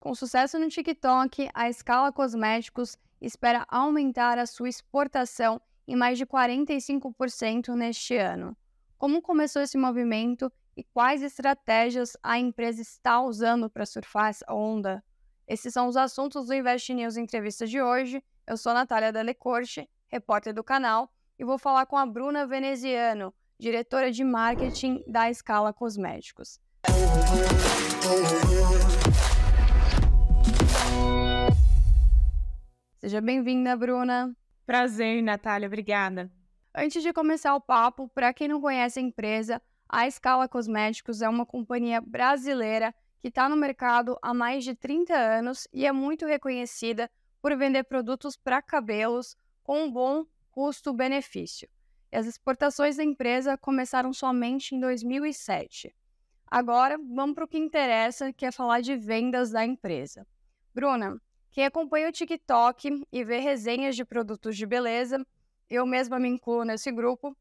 Com sucesso no TikTok, a Scala Cosméticos espera aumentar a sua exportação em mais de 45% neste ano. Como começou esse movimento e quais estratégias a empresa está usando para surfar essa onda? Esses são os assuntos do Invest News Entrevista de hoje. Eu sou Natália Delecorte, repórter do canal, e vou falar com a Bruna Veneziano, diretora de marketing da Scala Cosméticos. Seja bem-vinda, Bruna. Prazer, Natália, obrigada. Antes de começar o papo, para quem não conhece a empresa, a Scala Cosméticos é uma companhia brasileira que está no mercado há mais de 30 anos e é muito reconhecida por vender produtos para cabelos com um bom custo-benefício. E as exportações da empresa começaram somente em 2007. Agora, vamos para o que interessa, que é falar de vendas da empresa. Bruna, quem acompanha o TikTok e vê resenhas de produtos de beleza, eu mesma me incluo nesse grupo,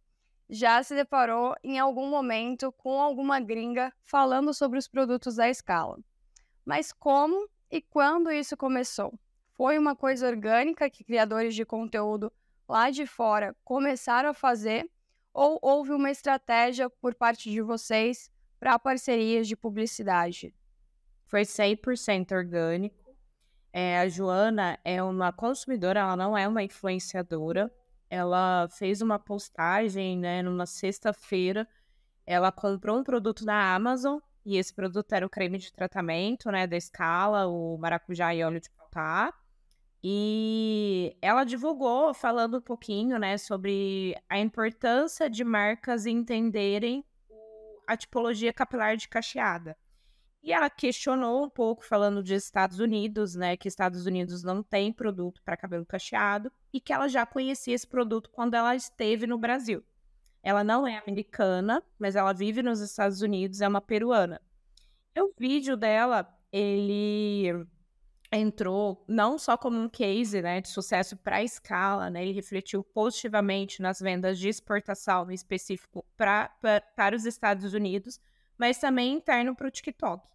já se deparou em algum momento com alguma gringa falando sobre os produtos da escala. Mas como e quando isso começou? Foi uma coisa orgânica que criadores de conteúdo lá de fora começaram a fazer ou houve uma estratégia por parte de vocês para parcerias de publicidade? Foi 100% orgânico. É, a Joana é uma consumidora, ela não é uma influenciadora. Ela fez uma postagem, né, numa sexta-feira. Ela comprou um produto na Amazon e esse produto era o creme de tratamento, né, da Escala, o maracujá e óleo de patá. E ela divulgou falando um pouquinho, né, sobre a importância de marcas entenderem a tipologia capilar de cacheada. E ela questionou um pouco, falando de Estados Unidos, né? Que Estados Unidos não tem produto para cabelo cacheado e que ela já conhecia esse produto quando ela esteve no Brasil. Ela não é americana, mas ela vive nos Estados Unidos, é uma peruana. E o vídeo dela, ele entrou não só como um case né, de sucesso para a escala, né, ele refletiu positivamente nas vendas de exportação, em específico pra, pra, para os Estados Unidos, mas também interno para o TikTok.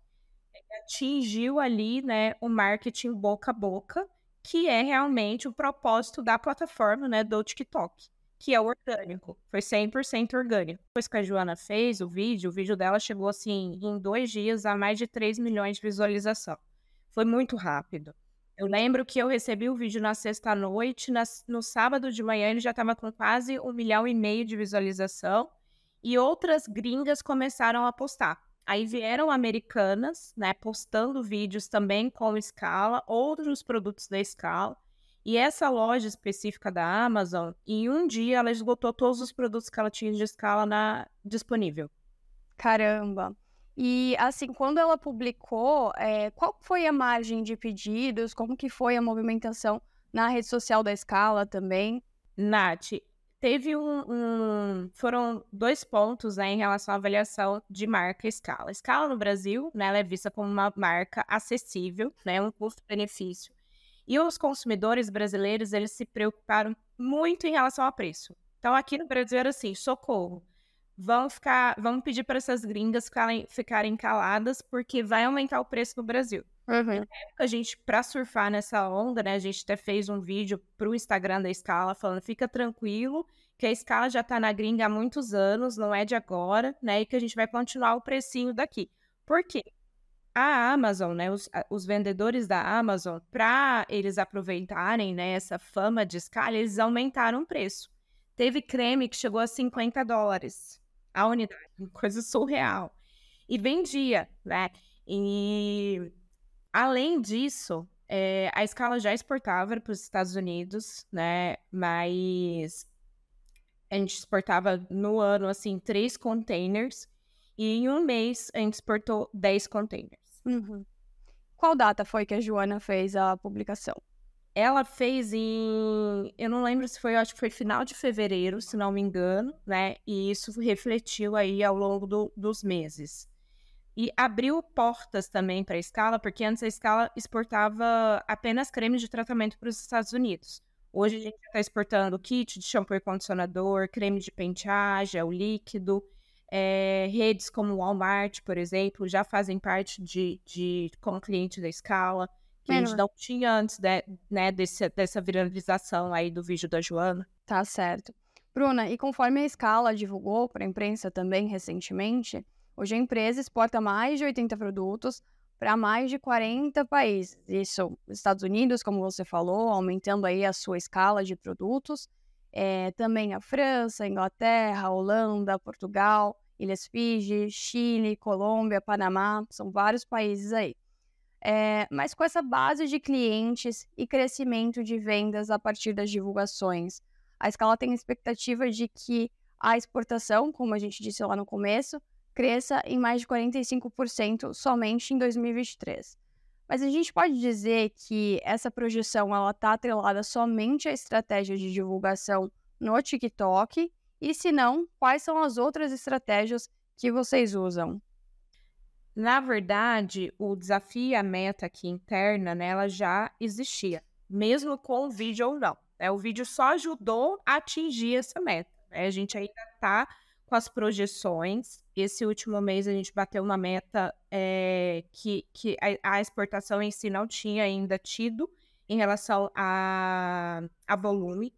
Atingiu ali né, o marketing boca a boca, que é realmente o propósito da plataforma né, do TikTok, que é orgânico. Foi 100% orgânico. Depois que a Joana fez o vídeo, o vídeo dela chegou assim, em dois dias, a mais de 3 milhões de visualização. Foi muito rápido. Eu lembro que eu recebi o vídeo na sexta-noite, no sábado de manhã ele já estava com quase um milhão e meio de visualização e outras gringas começaram a postar. Aí vieram americanas, né, postando vídeos também com escala, outros produtos da escala. E essa loja específica da Amazon, em um dia ela esgotou todos os produtos que ela tinha de escala na, disponível. Caramba! E assim, quando ela publicou, é, qual foi a margem de pedidos? Como que foi a movimentação na rede social da Escala também? Nath, teve um, um, foram dois pontos né, em relação à avaliação de marca Escala. Escala no Brasil, né, ela é vista como uma marca acessível, né, um custo-benefício. E os consumidores brasileiros, eles se preocuparam muito em relação ao preço. Então, aqui no Brasil era assim, socorro vão ficar, vão pedir para essas gringas ficarem, ficarem caladas porque vai aumentar o preço no Brasil. Uhum. A gente, para surfar nessa onda, né, a gente até fez um vídeo pro Instagram da Scala falando, fica tranquilo, que a Scala já tá na gringa há muitos anos, não é de agora, né, e que a gente vai continuar o precinho daqui. Por quê? A Amazon, né, os, os vendedores da Amazon, para eles aproveitarem, né, essa fama de escala, eles aumentaram o preço. Teve creme que chegou a 50 dólares a unidade, coisa surreal. E vendia, né? E além disso, é, a escala já exportava para os Estados Unidos, né? Mas a gente exportava no ano, assim, três containers. E em um mês a gente exportou 10 containers. Uhum. Qual data foi que a Joana fez a publicação? Ela fez em. Eu não lembro se foi, acho que foi final de fevereiro, se não me engano, né? E isso refletiu aí ao longo do, dos meses. E abriu portas também para a escala, porque antes a escala exportava apenas cremes de tratamento para os Estados Unidos. Hoje a gente está exportando kit de shampoo e condicionador, creme de pentear, gel líquido. É, redes como Walmart, por exemplo, já fazem parte de, de como cliente da escala, que a gente não tinha antes de, né, desse, dessa viralização aí do vídeo da Joana. Tá certo. Bruna, e conforme a escala divulgou para a imprensa também recentemente, hoje a empresa exporta mais de 80 produtos para mais de 40 países. Isso, Estados Unidos, como você falou, aumentando aí a sua escala de produtos. É, também a França, Inglaterra, Holanda, Portugal, Ilhas Fiji, Chile, Colômbia, Panamá, são vários países aí. É, mas com essa base de clientes e crescimento de vendas a partir das divulgações, a escala tem expectativa de que a exportação, como a gente disse lá no começo, cresça em mais de 45% somente em 2023. Mas a gente pode dizer que essa projeção está atrelada somente à estratégia de divulgação no TikTok? E se não, quais são as outras estratégias que vocês usam? Na verdade, o desafio e a meta aqui interna, né, ela já existia, mesmo com o vídeo ou não. Né? O vídeo só ajudou a atingir essa meta. Né? A gente ainda está com as projeções. Esse último mês a gente bateu uma meta é, que, que a, a, exportação em si não tinha ainda tido em relação a, a volume.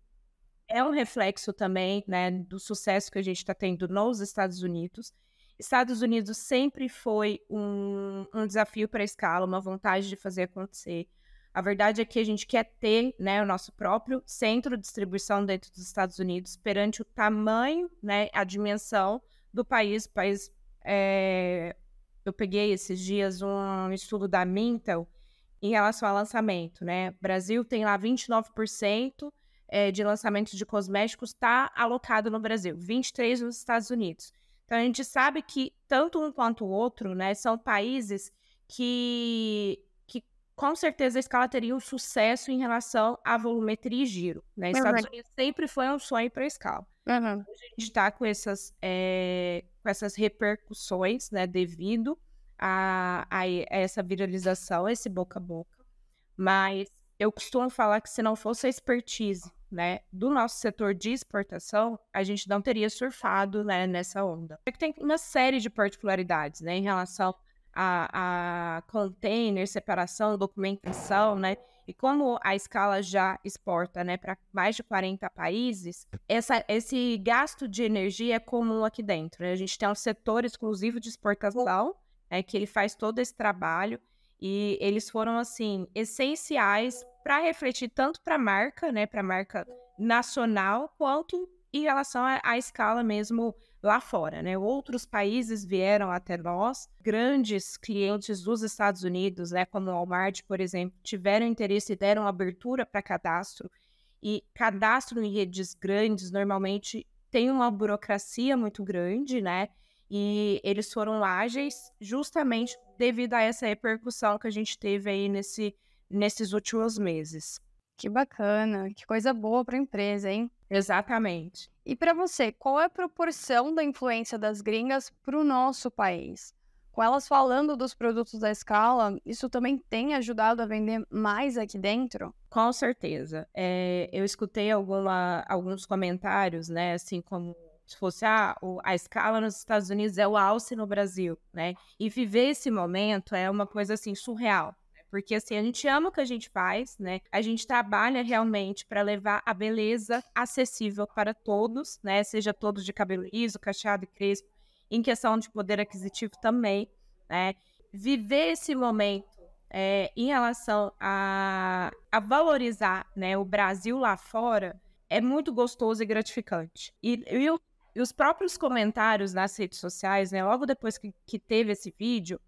É um reflexo também né, do sucesso que a gente está tendo nos Estados Unidos. Estados Unidos sempre foi um, um desafio para a escala, uma vontade de fazer acontecer. A verdade é que a gente quer ter né, o nosso próprio centro de distribuição dentro dos Estados Unidos, perante o tamanho, né, a dimensão do país. O país é... Eu peguei esses dias um estudo da Mintel em relação ao lançamento. Né? O Brasil tem lá 29% é, de lançamentos de cosméticos está alocado no Brasil, 23% nos Estados Unidos. Então a gente sabe que tanto um quanto o outro né, são países que com certeza a escala teria um sucesso em relação à volumetria e giro. Né? Uhum. Estados Unidos sempre foi um sonho para a escala. Uhum. A gente está com essas, é, com essas repercussões né, devido a, a, essa viralização, esse boca a boca. Mas eu costumo falar que se não fosse a expertise né, do nosso setor de exportação, a gente não teria surfado né, nessa onda. Tem uma série de particularidades né, em relação a, a container, separação, documentação, né? E como a escala já exporta né, para mais de 40 países, essa, esse gasto de energia é comum aqui dentro. Né? A gente tem um setor exclusivo de exportação, né, que ele faz todo esse trabalho, e eles foram, assim, essenciais para refletir tanto para a marca, né, para a marca nacional, quanto em relação à, à escala mesmo lá fora, né? Outros países vieram até nós, grandes clientes dos Estados Unidos, né, como o Walmart, por exemplo, tiveram interesse e deram abertura para cadastro. E cadastro em redes grandes normalmente tem uma burocracia muito grande, né? E eles foram ágeis justamente devido a essa repercussão que a gente teve aí nesse, nesses últimos meses. Que bacana, que coisa boa para a empresa, hein? Exatamente. E para você, qual é a proporção da influência das gringas para o nosso país? Com elas falando dos produtos da escala, isso também tem ajudado a vender mais aqui dentro? Com certeza. É, eu escutei alguma, alguns comentários, né? Assim como se fosse ah, a escala nos Estados Unidos é o alce no Brasil, né? E viver esse momento é uma coisa assim surreal. Porque assim, a gente ama o que a gente faz, né? A gente trabalha realmente para levar a beleza acessível para todos, né? Seja todos de cabelo liso, cacheado e crespo, em questão de poder aquisitivo também, né? Viver esse momento é, em relação a, a valorizar né, o Brasil lá fora é muito gostoso e gratificante. E, e, e os próprios comentários nas redes sociais, né, logo depois que, que teve esse vídeo,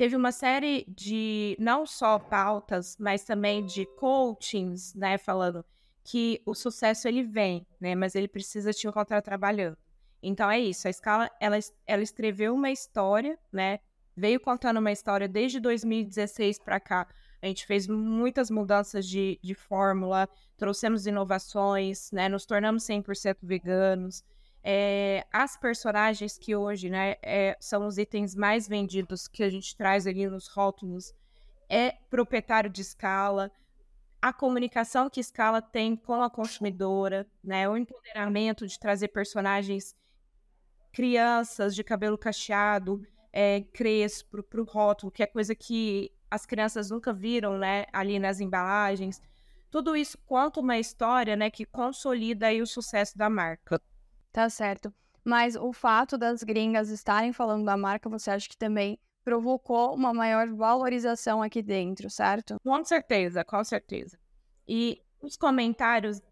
teve uma série de não só pautas, mas também de coachings, né, falando que o sucesso ele vem, né, mas ele precisa te encontrar trabalhando. Então é isso, a escala ela, ela escreveu uma história, né, veio contando uma história desde 2016 para cá. A gente fez muitas mudanças de, de fórmula, trouxemos inovações, né, nos tornamos 100% veganos. É, as personagens que hoje né, é, são os itens mais vendidos que a gente traz ali nos rótulos é proprietário de escala, a comunicação que escala tem com a consumidora, né, o empoderamento de trazer personagens crianças de cabelo cacheado, é, crespo, para o rótulo, que é coisa que as crianças nunca viram, né, ali nas embalagens. Tudo isso conta uma história, né, que consolida aí o sucesso da marca. Tá certo. Mas o fato das gringas estarem falando da marca, você acha que também provocou uma maior valorização aqui dentro, certo? Com certeza, com certeza. E os comentários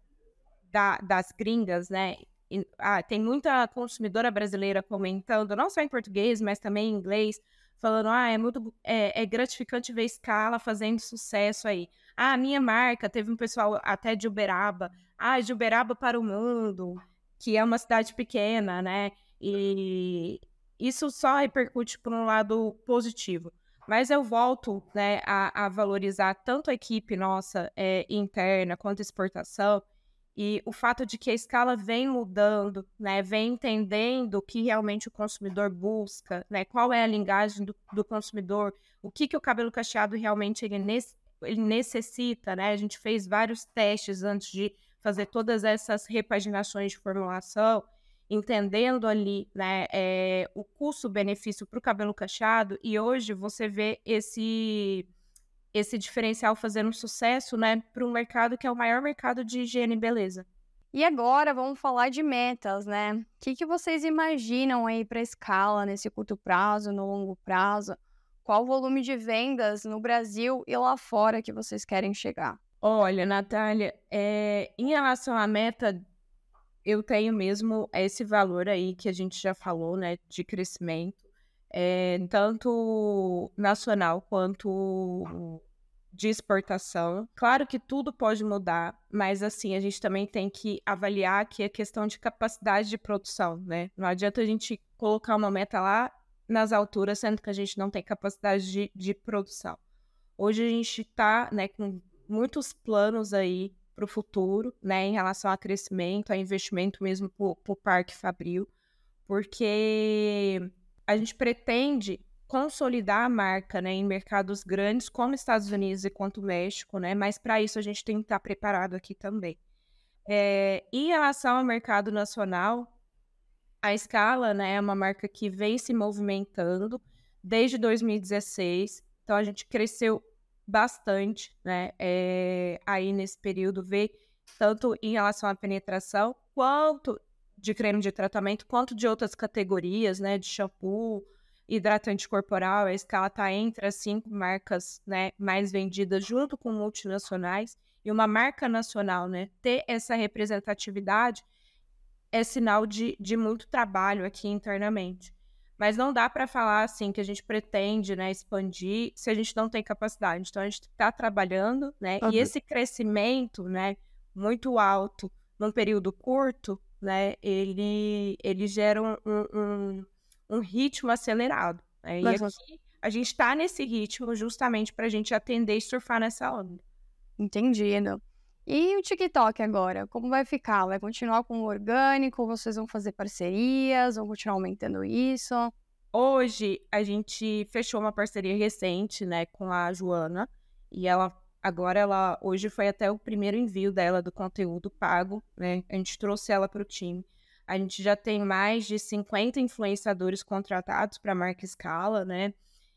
da, das gringas, né? E, ah, tem muita consumidora brasileira comentando, não só em português, mas também em inglês, falando: ah, é muito é, é gratificante ver escala fazendo sucesso aí. Ah, minha marca, teve um pessoal até de Uberaba. Ah, de Uberaba para o mundo, que é uma cidade pequena, né? E isso só repercute por um lado positivo. Mas eu volto né, a, a valorizar tanto a equipe nossa é, interna quanto a exportação e o fato de que a escala vem mudando, né, vem entendendo o que realmente o consumidor busca, né, qual é a linguagem do, do consumidor, o que, que o cabelo cacheado realmente ele, ele necessita, né? A gente fez vários testes antes de fazer todas essas repaginações de formulação, entendendo ali né, é, o custo-benefício para o cabelo cacheado, e hoje você vê esse esse diferencial fazendo sucesso, né, para um mercado que é o maior mercado de higiene e beleza. E agora vamos falar de metas, né? O que, que vocês imaginam aí para escala nesse curto prazo, no longo prazo? Qual o volume de vendas no Brasil e lá fora que vocês querem chegar? Olha, Natália, é, em relação à meta, eu tenho mesmo esse valor aí que a gente já falou, né, de crescimento é, tanto nacional quanto de exportação. Claro que tudo pode mudar, mas assim, a gente também tem que avaliar que a questão de capacidade de produção, né? Não adianta a gente colocar uma meta lá nas alturas, sendo que a gente não tem capacidade de, de produção. Hoje a gente está né, com muitos planos aí para o futuro, né, em relação a crescimento, a investimento mesmo para o Parque Fabril, porque a gente pretende consolidar a marca né, em mercados grandes como Estados Unidos e quanto México, né? Mas para isso a gente tem que estar preparado aqui também. É, em relação ao mercado nacional, a Scala né, é uma marca que vem se movimentando desde 2016. Então a gente cresceu bastante, né? É, aí nesse período, vê tanto em relação à penetração quanto de creme de tratamento, quanto de outras categorias, né, de shampoo, hidratante corporal, a escala está entre as cinco marcas, né, mais vendidas junto com multinacionais, e uma marca nacional, né, ter essa representatividade é sinal de, de muito trabalho aqui internamente. Mas não dá para falar assim que a gente pretende, né, expandir se a gente não tem capacidade. Então a gente está trabalhando, né, uhum. e esse crescimento, né, muito alto num período curto, né, ele, ele gera um, um, um ritmo acelerado. Né? E aqui a gente está nesse ritmo justamente para a gente atender e surfar nessa onda. Entendido. E o TikTok agora, como vai ficar? Vai continuar com o orgânico? Vocês vão fazer parcerias? Vão continuar aumentando isso? Hoje a gente fechou uma parceria recente, né, com a Joana, e ela Agora ela hoje foi até o primeiro envio dela do conteúdo pago, né? A gente trouxe ela para o time. A gente já tem mais de 50 influenciadores contratados para a marca Scala, né?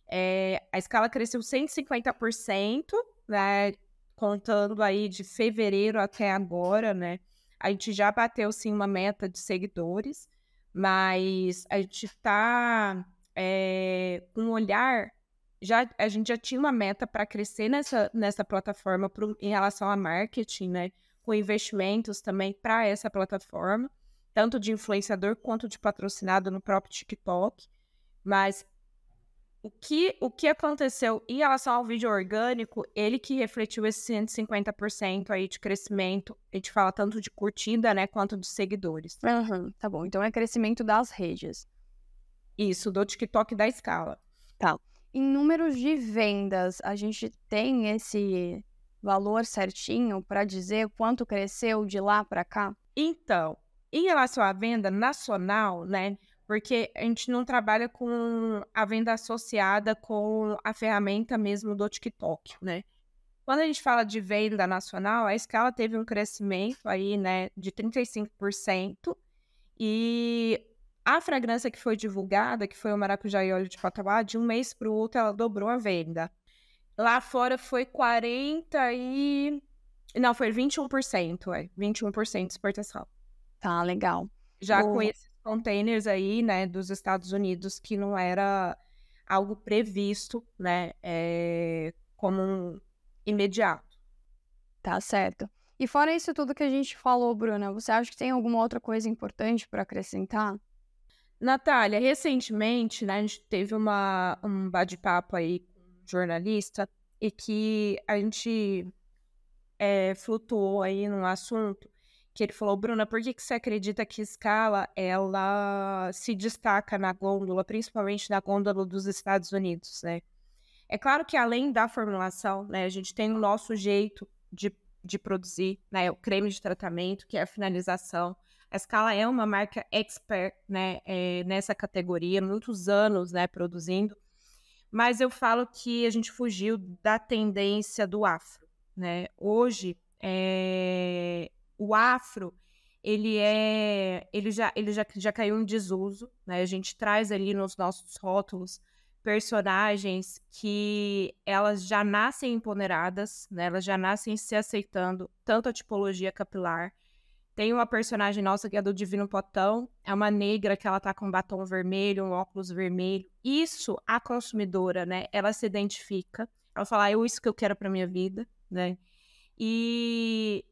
É, a escala cresceu 150%, né? Contando aí de fevereiro até agora, né? A gente já bateu sim uma meta de seguidores, mas a gente está é, com um olhar já a gente já tinha uma meta para crescer nessa, nessa plataforma pro, em relação a marketing, né? Com investimentos também para essa plataforma, tanto de influenciador quanto de patrocinado no próprio TikTok. Mas o que, o que aconteceu em relação ao vídeo orgânico, ele que refletiu esse 150% aí de crescimento, a gente fala tanto de curtida, né, quanto de seguidores. Uhum, tá bom, então é crescimento das redes. Isso, do TikTok da escala. Tá. Em números de vendas, a gente tem esse valor certinho para dizer quanto cresceu de lá para cá? Então, em relação à venda nacional, né? Porque a gente não trabalha com a venda associada com a ferramenta mesmo do TikTok, né? Quando a gente fala de venda nacional, a escala teve um crescimento aí, né, de 35%, e A fragrância que foi divulgada, que foi o maracujá e óleo de patauá, de um mês para o outro ela dobrou a venda. Lá fora foi 40 e... Não, foi 21%, é. 21% de exportação. Tá, legal. Já Boa. com esses containers aí, né, dos Estados Unidos, que não era algo previsto, né, é, como um imediato. Tá certo. E fora isso tudo que a gente falou, Bruna, você acha que tem alguma outra coisa importante para acrescentar? Natália, recentemente, né, a gente teve uma, um bate-papo aí com um jornalista e que a gente é, flutuou aí num assunto que ele falou, Bruna, por que, que você acredita que escala ela se destaca na gôndola, principalmente na gôndola dos Estados Unidos, né? É claro que além da formulação, né, a gente tem o nosso jeito de, de produzir, né, o creme de tratamento, que é a finalização, a Scala é uma marca expert né, é, nessa categoria, muitos anos né, produzindo, mas eu falo que a gente fugiu da tendência do afro. Né? Hoje, é, o afro ele é ele já ele já, já caiu em desuso né a gente traz ali nos nossos rótulos personagens que elas já nascem empoderadas né elas já nascem se aceitando tanto a tipologia capilar tem uma personagem nossa que é do Divino Potão, é uma negra que ela tá com um batom vermelho, um óculos vermelho. Isso a consumidora, né? Ela se identifica. Ela fala, ah, é isso que eu quero para minha vida, né? E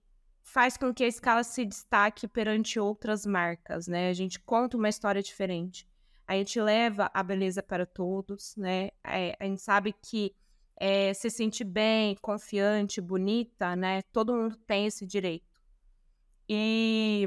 faz com que a escala se destaque perante outras marcas, né? A gente conta uma história diferente. A gente leva a beleza para todos, né? É, a gente sabe que é, se sentir bem, confiante, bonita, né? Todo mundo tem esse direito. E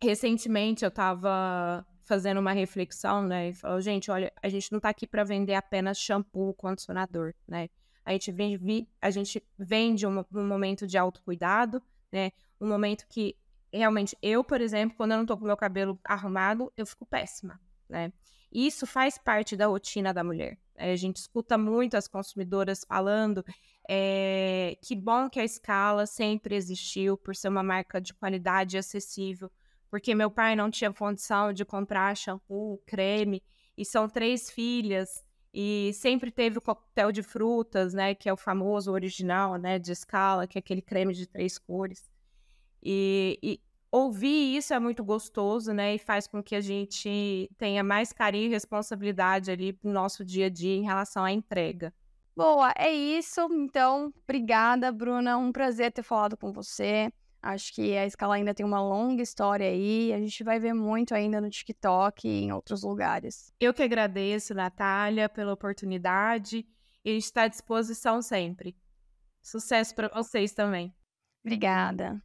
recentemente eu estava fazendo uma reflexão, né? E falou, gente, olha, a gente não está aqui para vender apenas shampoo, condicionador, né? A gente vende, a gente vende um, um momento de autocuidado, né? Um momento que realmente eu, por exemplo, quando eu não tô com meu cabelo arrumado, eu fico péssima, né? Isso faz parte da rotina da mulher. É, a gente escuta muito as consumidoras falando é, que bom que a escala sempre existiu por ser uma marca de qualidade acessível, porque meu pai não tinha condição de comprar shampoo, creme, e são três filhas, e sempre teve o coquetel de frutas, né, que é o famoso original, né, de escala, que é aquele creme de três cores. E, e ouvir isso é muito gostoso, né, e faz com que a gente tenha mais carinho e responsabilidade ali no nosso dia a dia em relação à entrega. Boa, é isso. Então, obrigada, Bruna. Um prazer ter falado com você. Acho que a escala ainda tem uma longa história aí. A gente vai ver muito ainda no TikTok e em outros lugares. Eu que agradeço, Natália, pela oportunidade e a gente está à disposição sempre. Sucesso para vocês também. Obrigada.